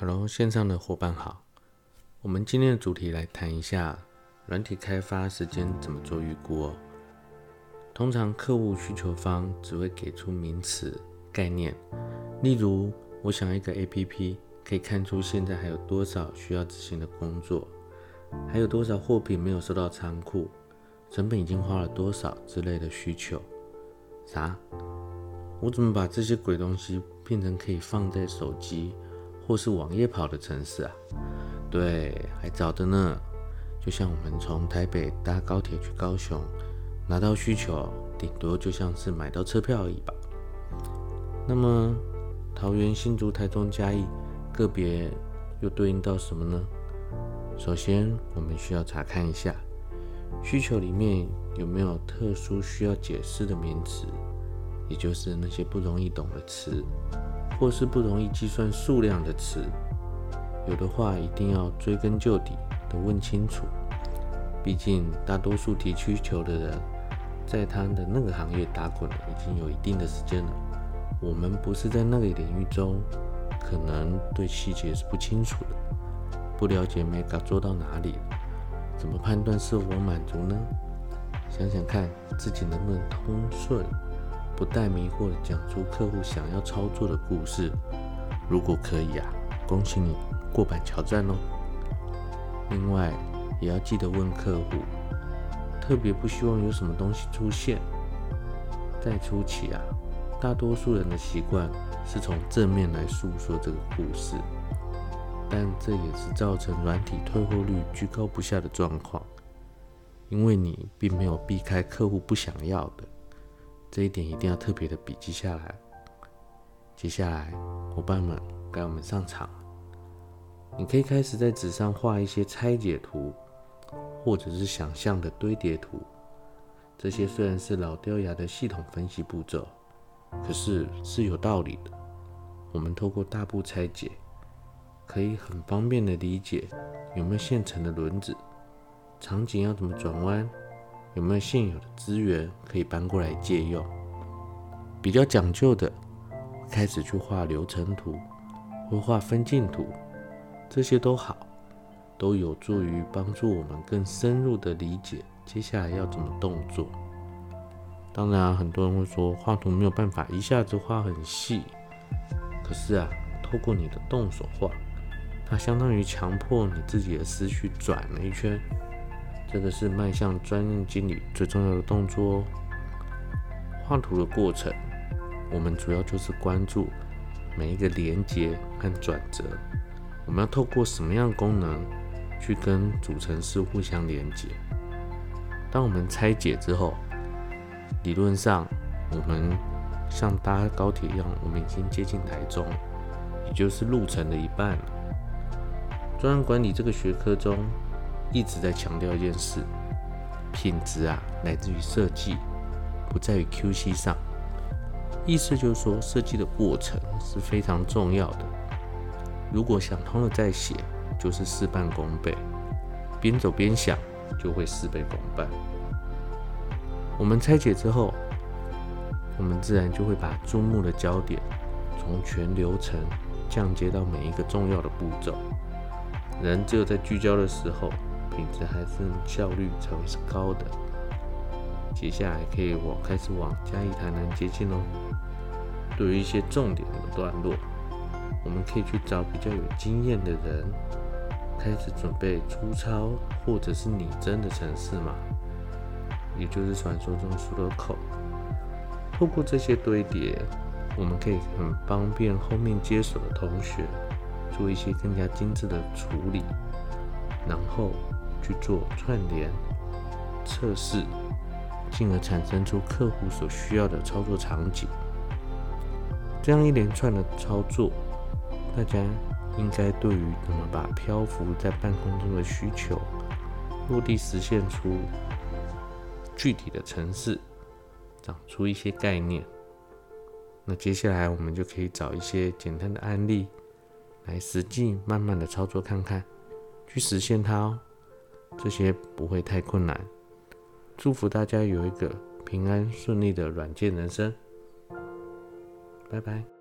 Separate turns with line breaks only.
Hello，线上的伙伴好。我们今天的主题来谈一下软体开发时间怎么做预估哦。通常客户需求方只会给出名词概念，例如我想要一个 APP，可以看出现在还有多少需要执行的工作，还有多少货品没有收到仓库，成本已经花了多少之类的需求。啥？我怎么把这些鬼东西变成可以放在手机？或是网页跑的城市啊，对，还早的呢。就像我们从台北搭高铁去高雄，拿到需求，顶多就像是买到车票而已吧。那么桃园、新竹、台中、嘉义，个别又对应到什么呢？首先，我们需要查看一下需求里面有没有特殊需要解释的名词，也就是那些不容易懂的词。或是不容易计算数量的词，有的话一定要追根究底的问清楚。毕竟大多数提需求的人，在他的那个行业打滚已经有一定的时间了。我们不是在那个领域中，可能对细节是不清楚的，不了解 Mega 做到哪里，怎么判断是否满足呢？想想看自己能不能通顺。不带迷惑的讲出客户想要操作的故事，如果可以啊，恭喜你过板桥站哦。另外也要记得问客户，特别不希望有什么东西出现。在初期啊，大多数人的习惯是从正面来诉说这个故事，但这也是造成软体退货率居高不下的状况，因为你并没有避开客户不想要的。这一点一定要特别的笔记下来。接下来，伙伴们该我们上场了。你可以开始在纸上画一些拆解图，或者是想象的堆叠图。这些虽然是老掉牙的系统分析步骤，可是是有道理的。我们透过大步拆解，可以很方便的理解有没有现成的轮子，场景要怎么转弯。有没有现有的资源可以搬过来借用？比较讲究的，开始去画流程图或画分镜图，这些都好，都有助于帮助我们更深入的理解接下来要怎么动作。当然，很多人会说画图没有办法一下子画很细，可是啊，透过你的动手画，它相当于强迫你自己的思绪转了一圈。这个是迈向专业经理最重要的动作。画图的过程，我们主要就是关注每一个连接和转折。我们要透过什么样的功能去跟主程式互相连接？当我们拆解之后，理论上我们像搭高铁一样，我们已经接近台中，也就是路程的一半。专案管理这个学科中。一直在强调一件事：品质啊，来自于设计，不在于 QC 上。意思就是说，设计的过程是非常重要的。如果想通了再写，就是事半功倍；边走边想，就会事倍功半。我们拆解之后，我们自然就会把注目的焦点从全流程降阶到每一个重要的步骤。人只有在聚焦的时候。品质还是效率才会是高的。接下来可以往开始往嘉义台南接近喽。对于一些重点的段落，我们可以去找比较有经验的人，开始准备粗糙或者是拟真的程式嘛，也就是传说中的输入口。透过这些堆叠，我们可以很方便后面接手的同学做一些更加精致的处理，然后。去做串联测试，进而产生出客户所需要的操作场景。这样一连串的操作，大家应该对于怎么把漂浮在半空中的需求落地实现出具体的城市，长出一些概念。那接下来我们就可以找一些简单的案例来实际慢慢的操作看看，去实现它哦。这些不会太困难，祝福大家有一个平安顺利的软件人生，拜拜。